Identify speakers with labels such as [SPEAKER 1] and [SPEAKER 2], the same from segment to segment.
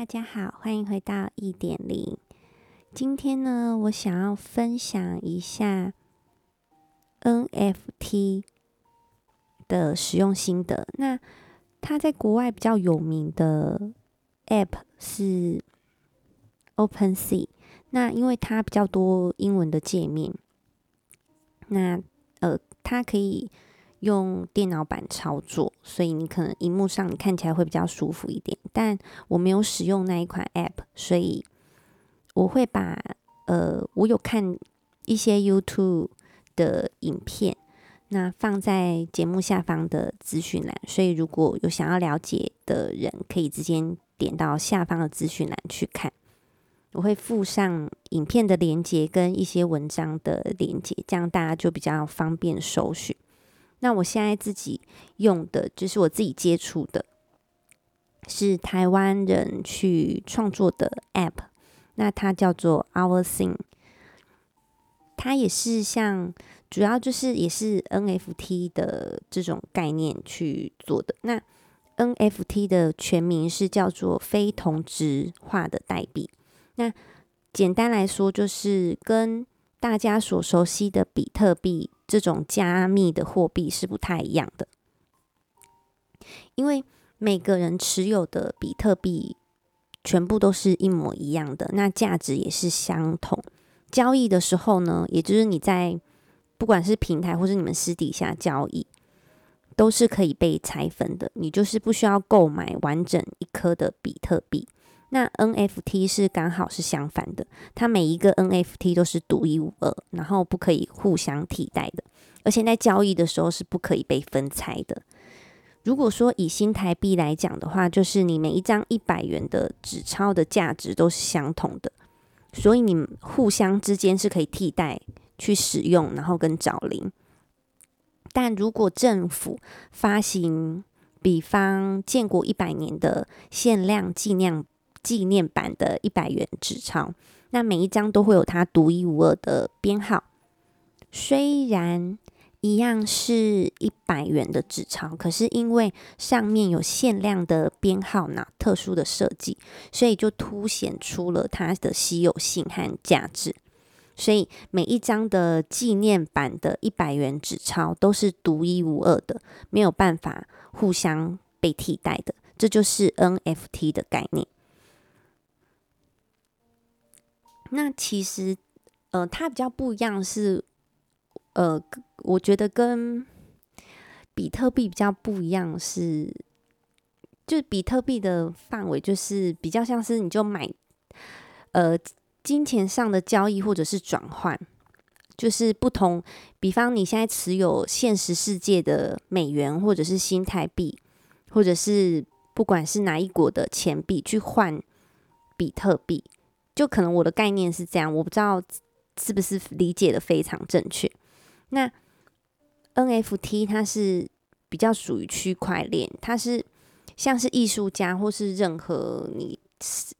[SPEAKER 1] 大家好，欢迎回到一点零。今天呢，我想要分享一下 NFT 的使用心得。那它在国外比较有名的 App 是 OpenSea。那因为它比较多英文的界面，那呃，它可以用电脑版操作，所以你可能荧幕上你看起来会比较舒服一点。但我没有使用那一款 App，所以我会把呃，我有看一些 YouTube 的影片，那放在节目下方的资讯栏，所以如果有想要了解的人，可以直接点到下方的资讯栏去看。我会附上影片的连接跟一些文章的连接，这样大家就比较方便搜寻。那我现在自己用的就是我自己接触的，是台湾人去创作的 App，那它叫做 OurSing，它也是像主要就是也是 NFT 的这种概念去做的。那 NFT 的全名是叫做非同质化的代币。那简单来说，就是跟大家所熟悉的比特币。这种加密的货币是不太一样的，因为每个人持有的比特币全部都是一模一样的，那价值也是相同。交易的时候呢，也就是你在不管是平台或是你们私底下交易，都是可以被拆分的。你就是不需要购买完整一颗的比特币。那 NFT 是刚好是相反的，它每一个 NFT 都是独一无二，然后不可以互相替代的，而且在交易的时候是不可以被分拆的。如果说以新台币来讲的话，就是你每一张一百元的纸钞的价值都是相同的，所以你们互相之间是可以替代去使用，然后跟找零。但如果政府发行，比方建国一百年的限量纪念。纪念版的一百元纸钞，那每一张都会有它独一无二的编号。虽然一样是一百元的纸钞，可是因为上面有限量的编号呢，特殊的设计，所以就凸显出了它的稀有性和价值。所以每一张的纪念版的一百元纸钞都是独一无二的，没有办法互相被替代的。这就是 NFT 的概念。那其实，呃，它比较不一样是，呃，我觉得跟比特币比较不一样是，就比特币的范围就是比较像是你就买，呃，金钱上的交易或者是转换，就是不同。比方你现在持有现实世界的美元或者是新台币，或者是不管是哪一国的钱币去换比特币。就可能我的概念是这样，我不知道是不是理解的非常正确。那 NFT 它是比较属于区块链，它是像是艺术家或是任何你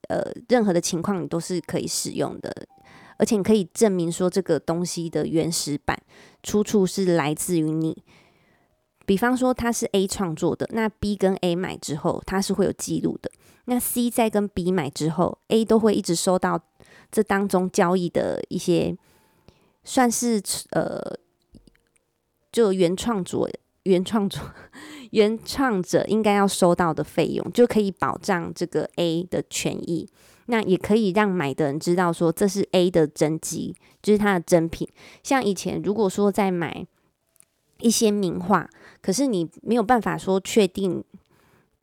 [SPEAKER 1] 呃任何的情况，你都是可以使用的，而且你可以证明说这个东西的原始版出处是来自于你。比方说它是 A 创作的，那 B 跟 A 买之后，它是会有记录的。那 C 在跟 B 买之后，A 都会一直收到这当中交易的一些，算是呃，就原创作、原创作、原创者应该要收到的费用，就可以保障这个 A 的权益。那也可以让买的人知道说这是 A 的真迹，就是它的真品。像以前如果说在买。一些名画，可是你没有办法说确定。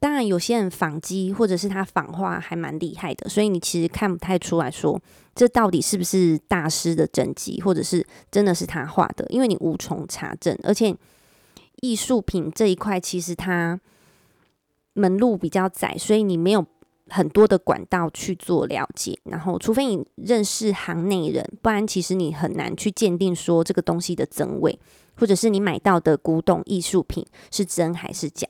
[SPEAKER 1] 当然，有些人仿机或者是他仿画还蛮厉害的，所以你其实看不太出来说这到底是不是大师的真迹，或者是真的是他画的，因为你无从查证。而且艺术品这一块其实它门路比较窄，所以你没有很多的管道去做了解。然后，除非你认识行内人，不然其实你很难去鉴定说这个东西的真伪。或者是你买到的古董艺术品是真还是假？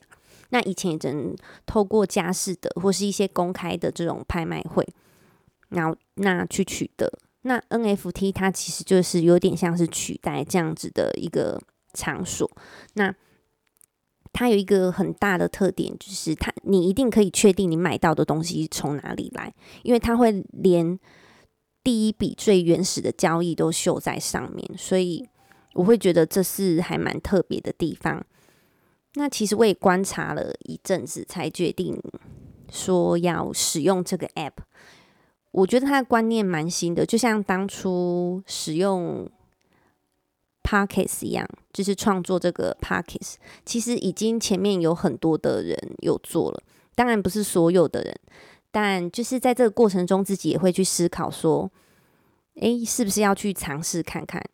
[SPEAKER 1] 那以前也只能透过家事的或是一些公开的这种拍卖会，然后那去取得。那 NFT 它其实就是有点像是取代这样子的一个场所。那它有一个很大的特点，就是它你一定可以确定你买到的东西从哪里来，因为它会连第一笔最原始的交易都秀在上面，所以我会觉得这是还蛮特别的地方。那其实我也观察了一阵子，才决定说要使用这个 app。我觉得它的观念蛮新的，就像当初使用 Podcast 一样，就是创作这个 Podcast，其实已经前面有很多的人有做了，当然不是所有的人，但就是在这个过程中，自己也会去思考说，诶，是不是要去尝试看看？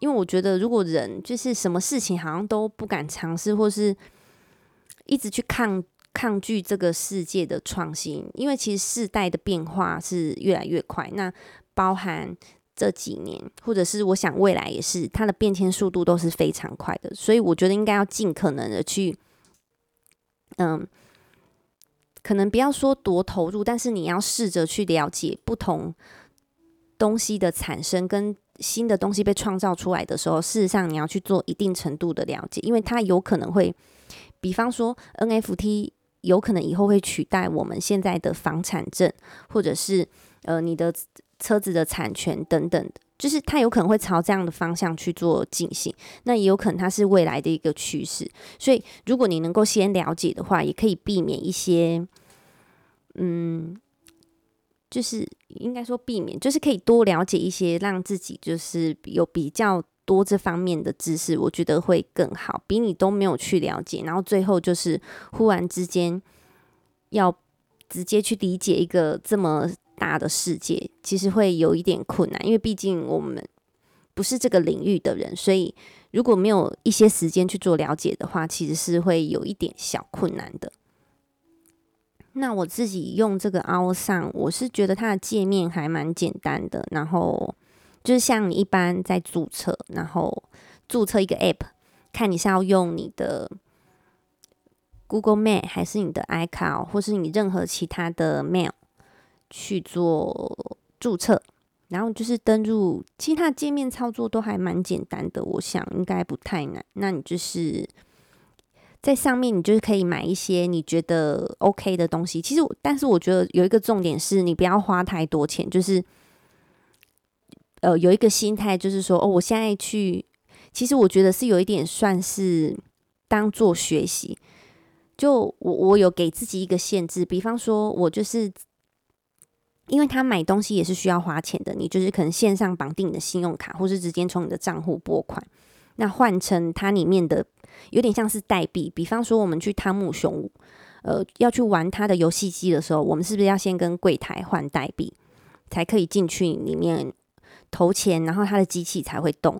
[SPEAKER 1] 因为我觉得，如果人就是什么事情好像都不敢尝试，或是一直去抗抗拒这个世界的创新，因为其实世代的变化是越来越快。那包含这几年，或者是我想未来也是，它的变迁速度都是非常快的。所以我觉得应该要尽可能的去，嗯，可能不要说多投入，但是你要试着去了解不同东西的产生跟。新的东西被创造出来的时候，事实上你要去做一定程度的了解，因为它有可能会，比方说 NFT 有可能以后会取代我们现在的房产证，或者是呃你的车子的产权等等的，就是它有可能会朝这样的方向去做进行。那也有可能它是未来的一个趋势，所以如果你能够先了解的话，也可以避免一些，嗯。就是应该说避免，就是可以多了解一些，让自己就是有比较多这方面的知识，我觉得会更好。比你都没有去了解，然后最后就是忽然之间要直接去理解一个这么大的世界，其实会有一点困难，因为毕竟我们不是这个领域的人，所以如果没有一些时间去做了解的话，其实是会有一点小困难的。那我自己用这个 OwlSign，我是觉得它的界面还蛮简单的。然后就是像你一般在注册，然后注册一个 App，看你是要用你的 Google Mail 还是你的 iCloud，或是你任何其他的 Mail 去做注册，然后就是登入，其他界面操作都还蛮简单的，我想应该不太难。那你就是。在上面，你就是可以买一些你觉得 OK 的东西。其实，但是我觉得有一个重点是，你不要花太多钱。就是，呃，有一个心态，就是说，哦，我现在去，其实我觉得是有一点算是当做学习。就我，我有给自己一个限制，比方说，我就是因为他买东西也是需要花钱的，你就是可能线上绑定你的信用卡，或是直接从你的账户拨款，那换成它里面的。有点像是代币，比方说我们去汤姆熊，呃，要去玩它的游戏机的时候，我们是不是要先跟柜台换代币，才可以进去里面投钱，然后它的机器才会动？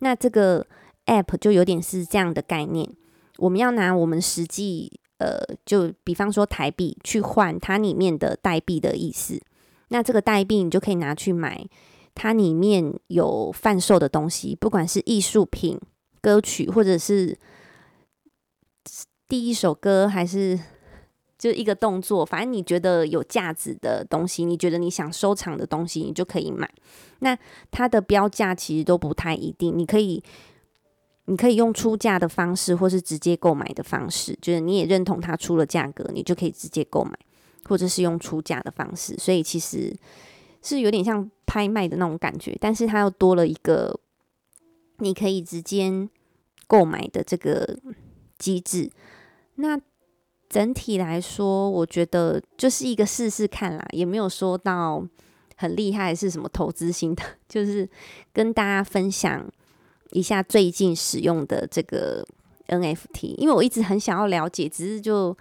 [SPEAKER 1] 那这个 app 就有点是这样的概念，我们要拿我们实际，呃，就比方说台币去换它里面的代币的意思，那这个代币你就可以拿去买它里面有贩售的东西，不管是艺术品。歌曲，或者是第一首歌，还是就一个动作，反正你觉得有价值的东西，你觉得你想收藏的东西，你就可以买。那它的标价其实都不太一定，你可以你可以用出价的方式，或是直接购买的方式，就是你也认同它出了价格，你就可以直接购买，或者是用出价的方式。所以其实是有点像拍卖的那种感觉，但是它又多了一个。你可以直接购买的这个机制，那整体来说，我觉得就是一个试试看啦，也没有说到很厉害是什么投资型的，就是跟大家分享一下最近使用的这个 NFT，因为我一直很想要了解，只是就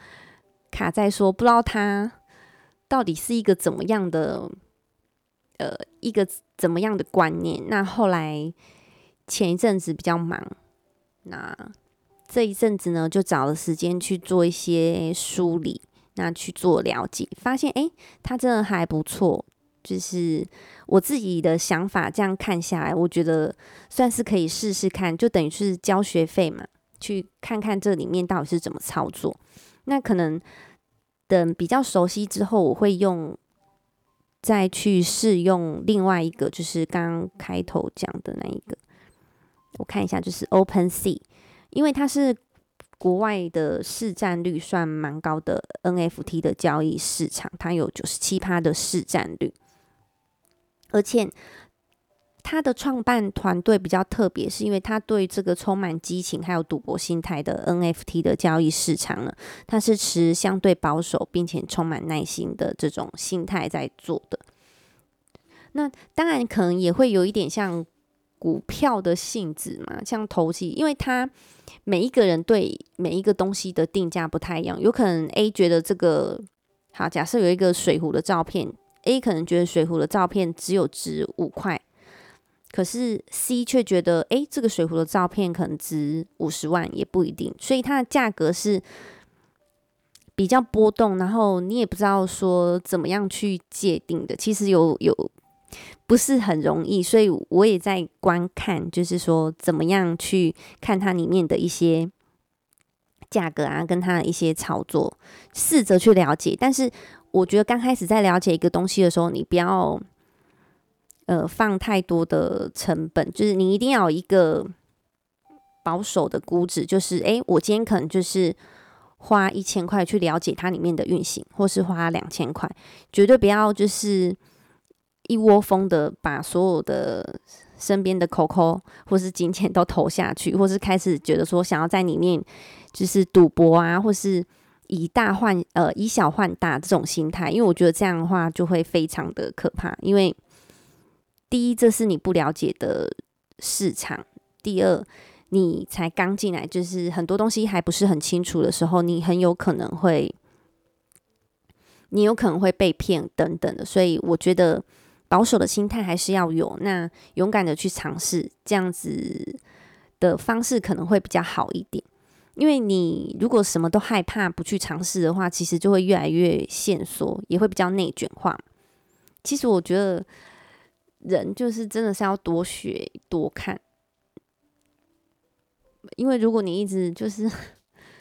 [SPEAKER 1] 卡在说不知道它到底是一个怎么样的，呃，一个怎么样的观念。那后来。前一阵子比较忙，那这一阵子呢，就找了时间去做一些梳理，那去做了解，发现诶，它真的还不错。就是我自己的想法，这样看下来，我觉得算是可以试试看，就等于是交学费嘛，去看看这里面到底是怎么操作。那可能等比较熟悉之后，我会用再去试用另外一个，就是刚刚开头讲的那一个。我看一下，就是 OpenSea，因为它是国外的市占率算蛮高的 NFT 的交易市场，它有九十七趴的市占率，而且他的创办团队比较特别，是因为他对这个充满激情还有赌博心态的 NFT 的交易市场呢，他是持相对保守并且充满耐心的这种心态在做的。那当然可能也会有一点像。股票的性质嘛，像投机，因为他每一个人对每一个东西的定价不太一样，有可能 A 觉得这个好，假设有一个水壶的照片，A 可能觉得水壶的照片只有值五块，可是 C 却觉得，诶，这个水壶的照片可能值五十万，也不一定，所以它的价格是比较波动，然后你也不知道说怎么样去界定的，其实有有。不是很容易，所以我也在观看，就是说怎么样去看它里面的一些价格啊，跟它的一些操作，试着去了解。但是我觉得刚开始在了解一个东西的时候，你不要呃放太多的成本，就是你一定要有一个保守的估值，就是诶，我今天可能就是花一千块去了解它里面的运行，或是花两千块，绝对不要就是。一窝蜂的把所有的身边的扣扣或是金钱都投下去，或是开始觉得说想要在里面就是赌博啊，或是以大换呃以小换大这种心态，因为我觉得这样的话就会非常的可怕。因为第一，这是你不了解的市场；第二，你才刚进来，就是很多东西还不是很清楚的时候，你很有可能会你有可能会被骗等等的。所以我觉得。保守的心态还是要有，那勇敢的去尝试，这样子的方式可能会比较好一点。因为你如果什么都害怕不去尝试的话，其实就会越来越线缩，也会比较内卷化。其实我觉得人就是真的是要多学多看，因为如果你一直就是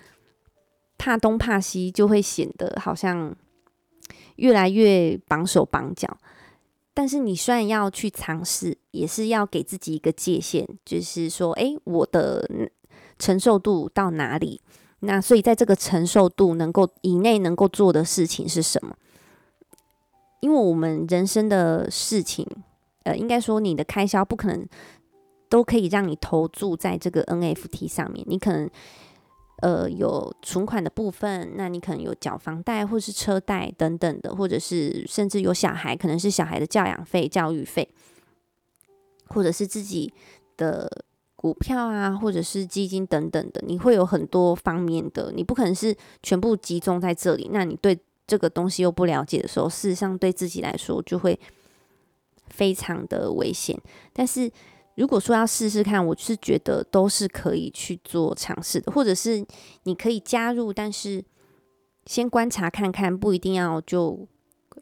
[SPEAKER 1] 怕东怕西，就会显得好像越来越绑手绑脚。但是你虽然要去尝试，也是要给自己一个界限，就是说，哎，我的承受度到哪里？那所以在这个承受度能够以内能够做的事情是什么？因为我们人生的事情，呃，应该说你的开销不可能都可以让你投注在这个 NFT 上面，你可能。呃，有存款的部分，那你可能有缴房贷或是车贷等等的，或者是甚至有小孩，可能是小孩的教养费、教育费，或者是自己的股票啊，或者是基金等等的，你会有很多方面的，你不可能是全部集中在这里。那你对这个东西又不了解的时候，事实上对自己来说就会非常的危险。但是。如果说要试试看，我是觉得都是可以去做尝试的，或者是你可以加入，但是先观察看看，不一定要就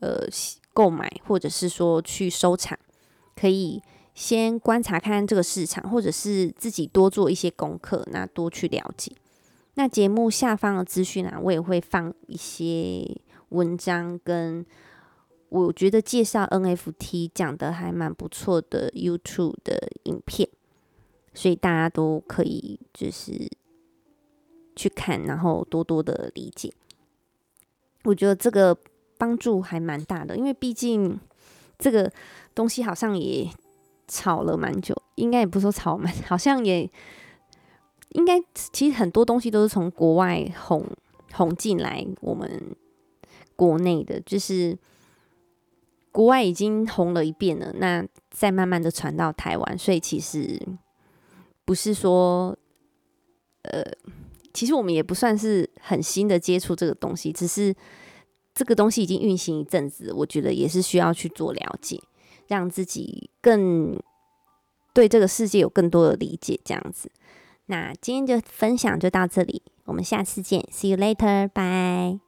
[SPEAKER 1] 呃购买，或者是说去收藏，可以先观察看看这个市场，或者是自己多做一些功课，那多去了解。那节目下方的资讯啊，我也会放一些文章跟。我觉得介绍 NFT 讲得还蛮不错的 YouTube 的影片，所以大家都可以就是去看，然后多多的理解。我觉得这个帮助还蛮大的，因为毕竟这个东西好像也炒了蛮久，应该也不说炒蛮，好像也应该其实很多东西都是从国外哄哄进来我们国内的，就是。国外已经红了一遍了，那再慢慢的传到台湾，所以其实不是说，呃，其实我们也不算是很新的接触这个东西，只是这个东西已经运行一阵子，我觉得也是需要去做了解，让自己更对这个世界有更多的理解，这样子。那今天就分享就到这里，我们下次见，See you later，bye。